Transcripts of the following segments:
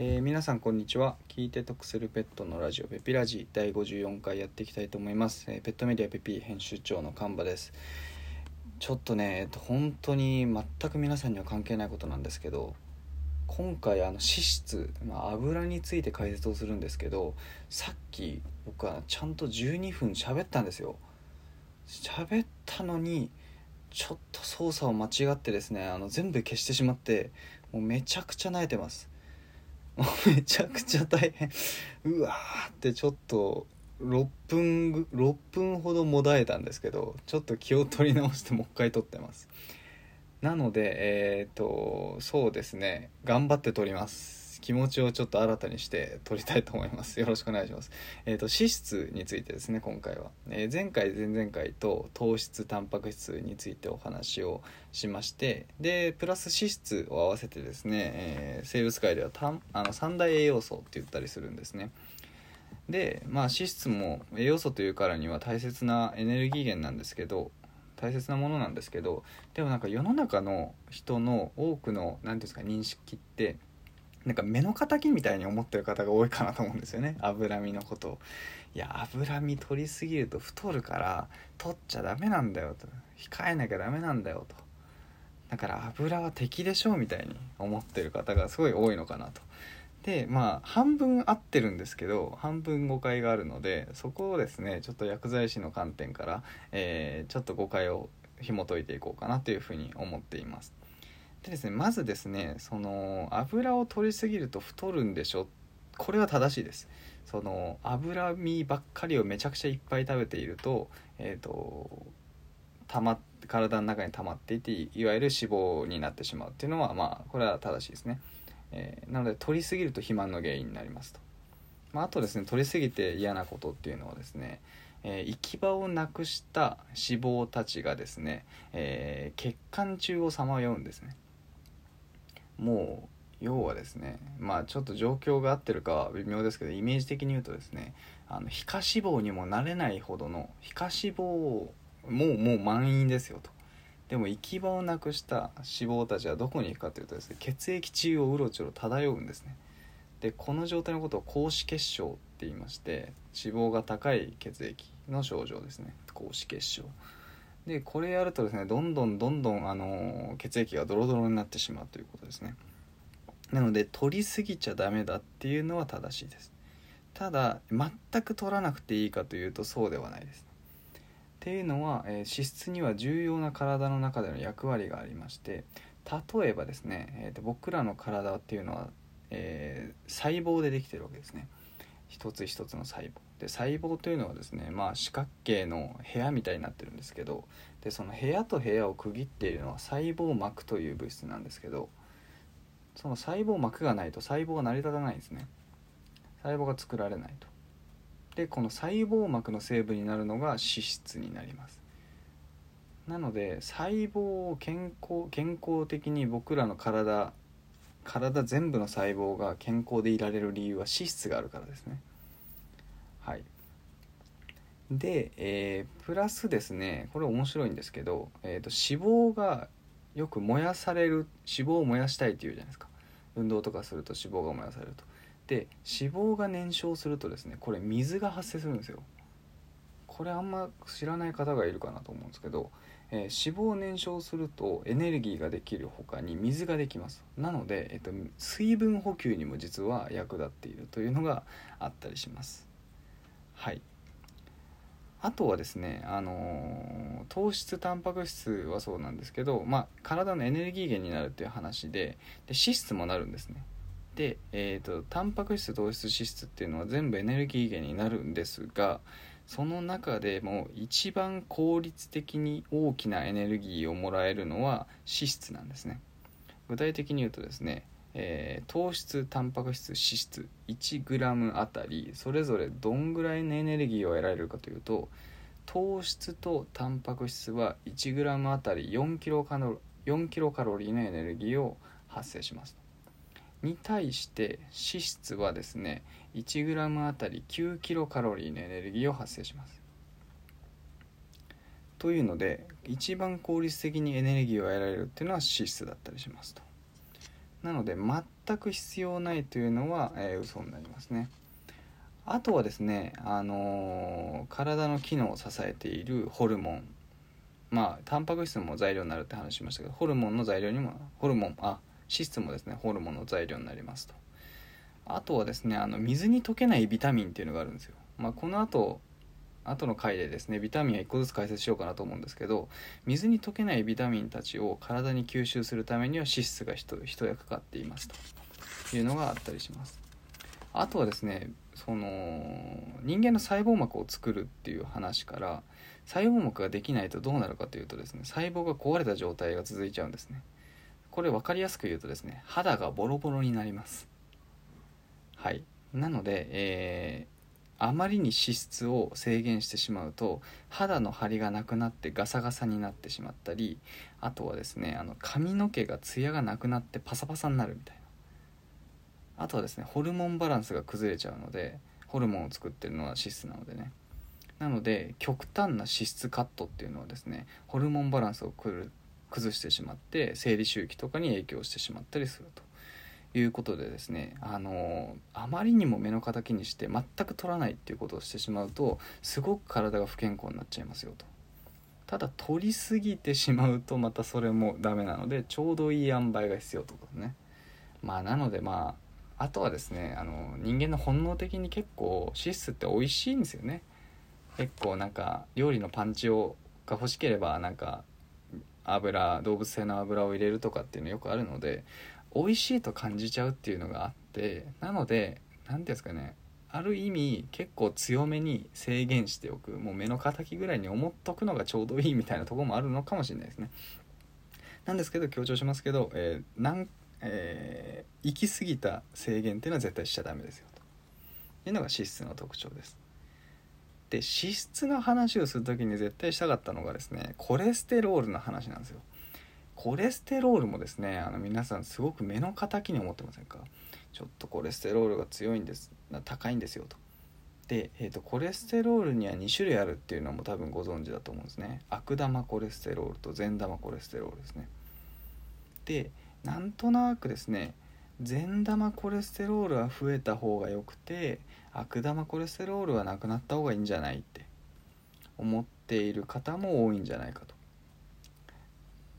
えー、皆さんこんにちは。聞いて得するペットのラジオペピラジ。第54回やっていきたいと思います、えー、ペットメディアペピ編集長の神場です。ちょっとね、えっと、本当に全く皆さんには関係ないことなんですけど今回あの脂質、まあ、油について解説をするんですけどさっき僕はちゃんと12分喋ったんですよ。喋ったのにちょっと操作を間違ってですねあの全部消してしまってもうめちゃくちゃ慣れてます。めちゃくちゃ大変。うわーってちょっと6分6分ほどもだえたんですけどちょっと気を取り直してもう一回撮ってます。なのでえっ、ー、とそうですね。頑張って撮ります。気持ちをちょっと新たにして撮りたいと思います。よろしくお願いします。えっ、ー、と脂質についてですね今回は、えー、前回前々回と糖質タンパク質についてお話をしまして。でプラス脂質を合わせてですね、えー、生物界ではたんあの三大栄養素って言ったりするんですね。でまあ脂質も栄養素というからには大切なエネルギー源なんですけど大切なものなんですけどでもなんか世の中の人の多くの何ていうんですか認識ってなんか目の敵みたいに思ってる方が多いかなと思うんですよね。脂身のことを。いや脂身取りすぎると太るから取っちゃダメなんだよと。控えなきゃダメなんだよと。だから油は敵でしょうみたいに思ってる方がすごい多いのかなと。でまあ半分合ってるんですけど半分誤解があるのでそこをですねちょっと薬剤師の観点から、えー、ちょっと誤解を紐解いていこうかなというふうに思っています。でですねまずですねその油を取りすぎると太るんでしょ？これは正しいです。その脂身ばっかりをめちゃくちゃいっぱい食べていると,、えーと、たま体の中に溜まっていていわゆる脂肪になってしまうっていうのはまあこれは正しいですね、えー、なので取りすぎると肥満の原因になりますと、まあ、あとですね取りすぎて嫌なことっていうのはですねえー、行き場をなくした脂肪たちがですね、えー、血管中をさまようんですね。もう要はですねまあちょっと状況が合ってるか微妙ですけどイメージ的に言うとですねあの皮下脂肪にもなれないほどの皮下脂肪をもうもう満員ですよと。でも行き場をなくした脂肪たちはどこに行くかというとですね血液中をうろちょろ漂うんですね。でこの状態のことを高脂血症って言いまして脂肪が高い血液の症状ですね。高脂血症。でこれやるとですねどんどんどんどん、あの血液がドロドロになってしまうということですね。なので取りすぎちゃダメだっていうのは正しいです。ただ全く取らなくていいかというとそうではないです。っていうのは、えー、脂質には重要な体の中での役割がありまして例えばですね、えーと、僕らの体っていうのは、えー、細胞でできてるわけですね。一つ一つの細胞。で細胞というのはですねまあ四角形の部屋みたいになってるんですけどでその部屋と部屋を区切っているのは細胞膜という物質なんですけどその細胞膜がないと細胞が成り立たないんですね。細胞が作られないと。でこの細胞膜の成分になるのが脂質になります。なので細胞を健康健康的に僕らの体体全部の細胞が健康でいられる理由は脂質があるからですね。はい。で、えー、プラスですねこれ面白いんですけど、えーと、脂肪がよく燃やされる脂肪を燃やしたいっていうじゃないですか。運動とかすると脂肪が燃やされると。で脂肪が燃焼するとですねこれ水が発生するんですよ。これあんま知らない方がいるかなと思うんですけどえー、脂肪を燃焼するとエネルギーができる他に水ができます。なので、えっと、水分補給にも実は役立っているというのがあったりします。はい。あとはですね、あのー、糖質タンパク質はそうなんですけど、まあ、体のエネルギー源になるっていう話でで脂質もなるんですね。で、えーと、とタンパク質糖質脂質っていうのは全部エネルギー源になるんですがその中でも一番効率的に大きなエネルギーをもらえるのは脂質なんですね。具体的に言うとですね、えー、糖質タンパク質脂質 1g あたりそれぞれどんぐらいのエネルギーを得られるかというと糖質とタンパク質は 1g あたり4キロカロ4キロカロリーのエネルギーを発生します。に対して脂質はですね 1g あたり9キロカロリーのエネルギーを発生します。というので一番効率的にエネルギーを得られるっていうのは脂質だったりしますと。なので全く必要ないというのは、えー、嘘になりますね。あとはですね、あのー、体の機能を支えているホルモン。まあタンパク質も材料になるって話しましたけどホルモンの材料にもホルモンあ脂質もですねホルモンの材料になりますと。あとはですねあの水に溶けないビタミンっていうのがあるんですよ、まあ、この後後の回でですねビタミンは1個ずつ解説しようかなと思うんですけど水に溶けないビタミンたちを体に吸収するためには脂質が一役買っていますと。いうのがあったりします。あとはですねその人間の細胞膜を作るっていう話から細胞膜ができないとどうなるかというとですね細胞が壊れた状態が続いちゃうんですね。これ分かりやすく言うとですね肌がボロボロになります。はい。なので、えー、あまりに脂質を制限してしまうと肌の張りがなくなってガサガサになってしまったりあとはですねあの髪の毛がツヤがなくなってパサパサになるみたいな。あとはですねホルモンバランスが崩れちゃうのでホルモンを作ってるのは脂質なのでね。なので極端な脂質カットっていうのはですねホルモンバランスを崩してしまって生理周期とかに影響してしまったりすると。いうことでですねあのあまりにも目の敵にして全く取らないっていうことをしてしまうとすごく体が不健康になっちゃいますよと。ただ取りすぎてしまうとまたそれもダメなのでちょうどいい塩梅が必要ということね。まあなのでまああとはですねあの人間の本能的に結構脂質って美味しいんですよね。結構なんか料理のパンチをが欲しければなんか油動物性の油を入れるとかっていうのよくあるので美味しいと感じちゃうっていうのがあってなので何ですかねある意味結構強めに制限しておくもう目の敵ぐらいに思っとくのがちょうどいいみたいなとこもあるのかもしれないですね。なんですけど強調しますけど、えーなんえー、行き過ぎた制限っていうのは絶対しちゃダメですよと。いうのが脂質の特徴です。で脂質の話をする時に絶対したかったのがですねコレステロールの話なんですよ。コレステロールもですねあの皆さんすごく目の敵に思ってませんか？ちょっとコレステロールが強いんです高いんですよと。で、えーと、コレステロールには2種類あるっていうのも多分ご存知だと思うんですね。悪玉コレステロールと善玉コレステロールですね。でなんとなくですね善玉コレステロールは増えた方がよくて悪玉コレステロールはなくなった方がいいんじゃないって思っている方も多いんじゃないかと。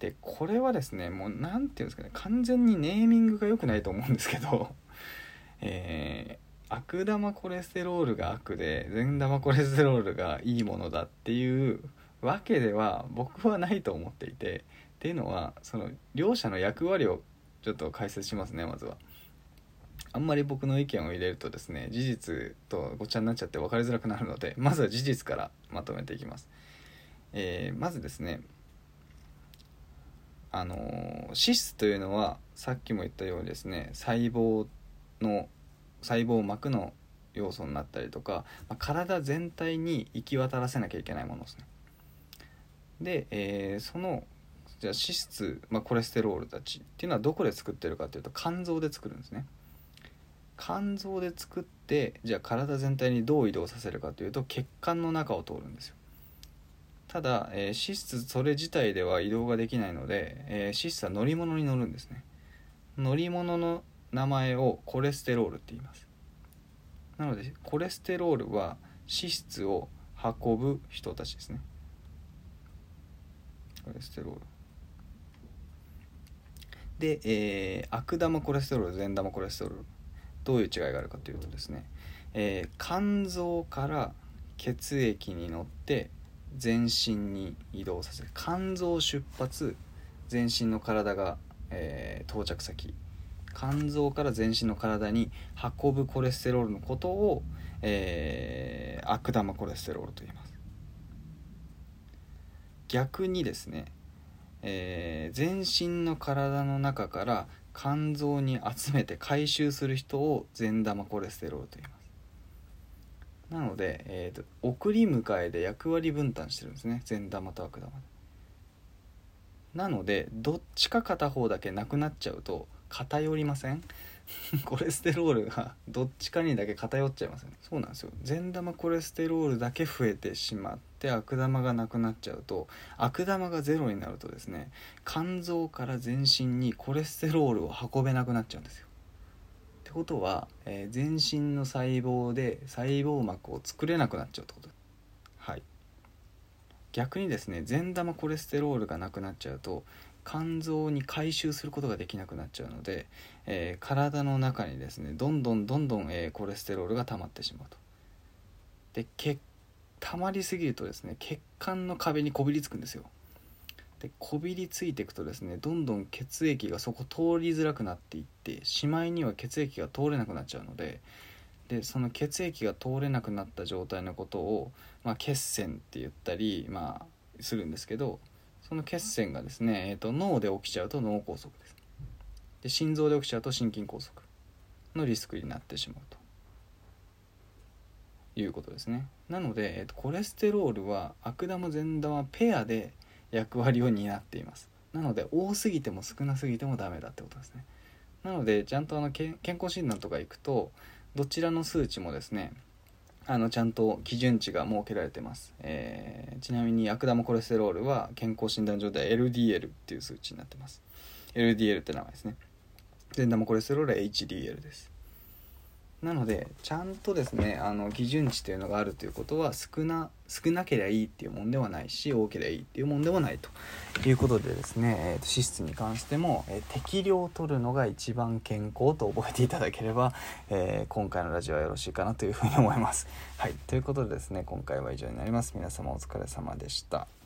でこれはですねもう何て言うんですかね完全にネーミングが良くないと思うんですけど、えー、悪玉コレステロールが悪で善玉コレステロールがいいものだっていうわけでは僕はないと思っていてっていうのはその両者の役割をちょっと解説しますねまずは。あんまり僕の意見を入れるとですね事実とごっちゃになっちゃって分かりづらくなるのでまずは事実からまとめていきます、えー、まずですねあの脂質というのはさっきも言ったようにですね細胞の細胞膜の要素になったりとか、まあ、体全体に行き渡らせなきゃいけないものですねで、えー、そのじゃあ脂質、まあ、コレステロールたちっていうのはどこで作ってるかというと肝臓で作るんですね。肝臓で作ってじゃあ体全体にどう移動させるかというと血管の中を通るんですよ。ただ、えー、脂質それ自体では移動ができないので、えー、脂質は乗り物に乗るんですね。乗り物の名前をコレステロールって言います。なのでコレステロールは脂質を運ぶ人たちですね。コレステロール。で、えー、悪玉コレステロール善玉コレステロールどういう違いがあるかというとですね、えー、肝臓から血液に乗って全身に移動させる。肝臓出発全身の体が、えー、到着先。肝臓から全身の体に運ぶコレステロールのことを、えー、悪玉コレステロールと言います。逆にですね、えー、全身の体の中から肝臓に集めて回収する人を善玉コレステロールと言います。なので、えーと、送り迎えで役割分担してるんですね。善玉と悪玉。でなのでどっちか片方だけなくなっちゃうと偏りません？コレステロールがどっちかにだけ偏っちゃいますよね。そうなんですよ。善玉コレステロールだけ増えてしまって悪玉がなくなっちゃうと悪玉がゼロになるとですね肝臓から全身にコレステロールを運べなくなっちゃうんですよ。ってことは、えー、全身の細胞で細胞膜を作れなくなっちゃうってこと。はい。逆にですね善玉コレステロールがなくなっちゃうと肝臓に回収することができなくなっちゃうので、えー、体の中にですねどんどんどんどん、えー、コレステロールが溜まってしまうと。で血溜まりすぎるとですね血管の壁にこびりつくんですよ。でこびりついていくとですねどんどん血液がそこ通りづらくなっていってしまいには血液が通れなくなっちゃうのででその血液が通れなくなった状態のことを、まあ、血栓って言ったり、まあ、するんですけどその血栓がですね、えーと、脳で起きちゃうと脳梗塞です。で心臓で起きちゃうと心筋梗塞のリスクになってしまうと。いうことですね。なので、えーと、コレステロールは悪玉善玉ペアで役割を担っています。なので多すぎても少なすぎてもダメだってことですね。なのでちゃんとあの健康診断とか行くとどちらの数値もですねあのちゃんと基準値が設けられてます、えー、ちなみに悪玉コレステロールは健康診断上では LDL っていう数値になってます。LDL って名前ですね。善玉コレステロールは HDL です。なのでちゃんとですねあの基準値というのがあるということは少な少なければいいっていうもんではないし多ければいいっていうもんではないということでですね、えー、脂質に関しても、えー、適量を取るのが一番健康と覚えていただければ、えー、今回のラジオはよろしいかなというふうに思います。はいということでですね今回は以上になります。皆様お疲れ様でした。